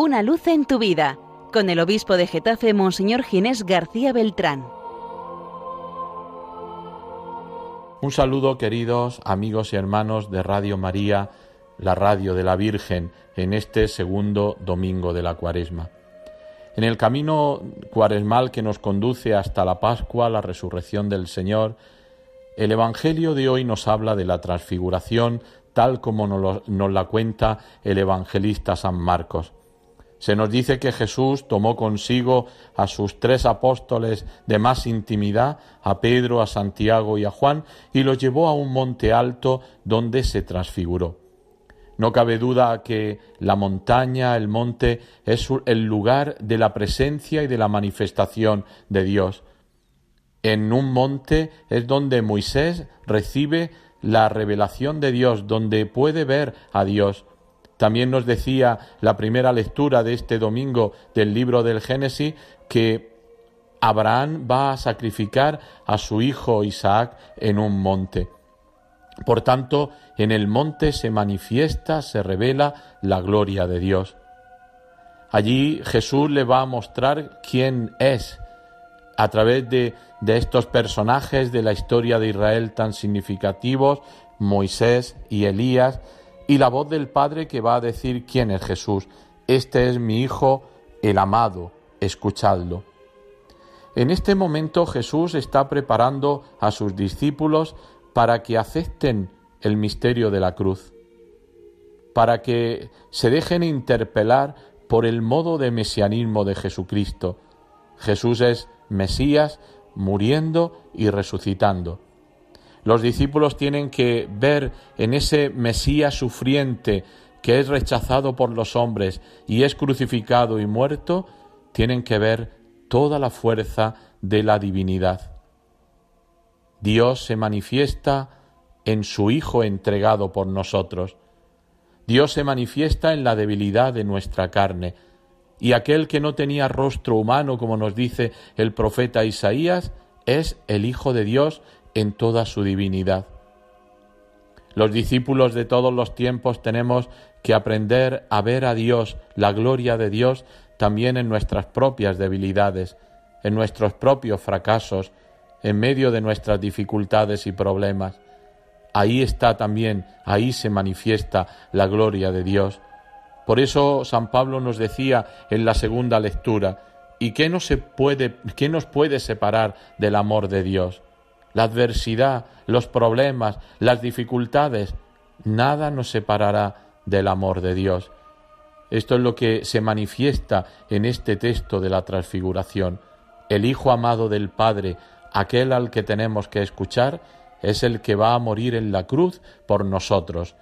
Una luz en tu vida, con el obispo de Getafe, Monseñor Ginés García Beltrán. Un saludo queridos amigos y hermanos de Radio María, la radio de la Virgen, en este segundo domingo de la Cuaresma. En el camino cuaresmal que nos conduce hasta la Pascua, la resurrección del Señor, el Evangelio de hoy nos habla de la transfiguración tal como nos, la cuenta el evangelista San Marcos. Se nos dice que Jesús tomó consigo a sus tres apóstoles de más intimidad, a Pedro, a Santiago y a Juan, y los llevó a un monte alto donde se transfiguró. No cabe duda que la montaña, el monte, es el lugar de la presencia y de la manifestación de Dios. En un monte es donde Moisés recibe la revelación de Dios, donde puede ver a Dios. También nos decía la primera lectura de este domingo del libro del Génesis que Abraham va a sacrificar a su hijo Isaac en un monte. Por tanto, en el monte se manifiesta, se revela la gloria de Dios. Allí Jesús le va a mostrar quién es a través de, de estos personajes de la historia de Israel tan significativos, Moisés y Elías, y la voz del Padre que va a decir quién es Jesús. Este es mi Hijo, el amado, escuchadlo. En este momento Jesús está preparando a sus discípulos para que acepten el misterio de la cruz, para que se dejen interpelar por el modo de mesianismo de Jesucristo. Jesús es Mesías muriendo y resucitando. Los discípulos tienen que ver en ese Mesías sufriente que es rechazado por los hombres y es crucificado y muerto, tienen que ver toda la fuerza de la divinidad. Dios se manifiesta en su Hijo entregado por nosotros. Dios se manifiesta en la debilidad de nuestra carne. Y aquel que no tenía rostro humano, como nos dice el profeta Isaías, es el Hijo de Dios en toda su divinidad. Los discípulos de todos los tiempos tenemos que aprender a ver a Dios, la gloria de Dios, también en nuestras propias debilidades, en nuestros propios fracasos, en medio de nuestras dificultades y problemas. Ahí está también, ahí se manifiesta la gloria de Dios. Por eso San Pablo nos decía en la segunda lectura, ¿y qué, no se puede, qué nos puede separar del amor de Dios? La adversidad, los problemas, las dificultades, nada nos separará del amor de Dios. Esto es lo que se manifiesta en este texto de la transfiguración. El Hijo amado del Padre, aquel al que tenemos que escuchar, es el que va a morir en la cruz por nosotros.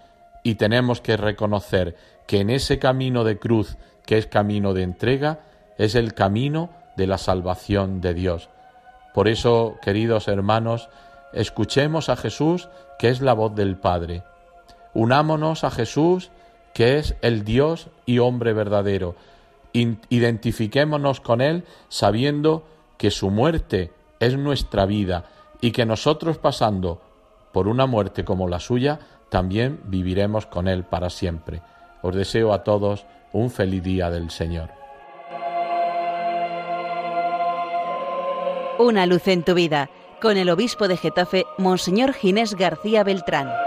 Y tenemos que reconocer que en ese camino de cruz, que es camino de entrega, es el camino de la salvación de Dios. Por eso, queridos hermanos, escuchemos a Jesús, que es la voz del Padre. Unámonos a Jesús, que es el Dios y hombre verdadero. Identifiquémonos con Él sabiendo que su muerte es nuestra vida y que nosotros pasando por una muerte como la suya, también viviremos con Él para siempre. Os deseo a todos un feliz día del Señor. Una luz en tu vida, con el obispo de Getafe, Monseñor Ginés García Beltrán.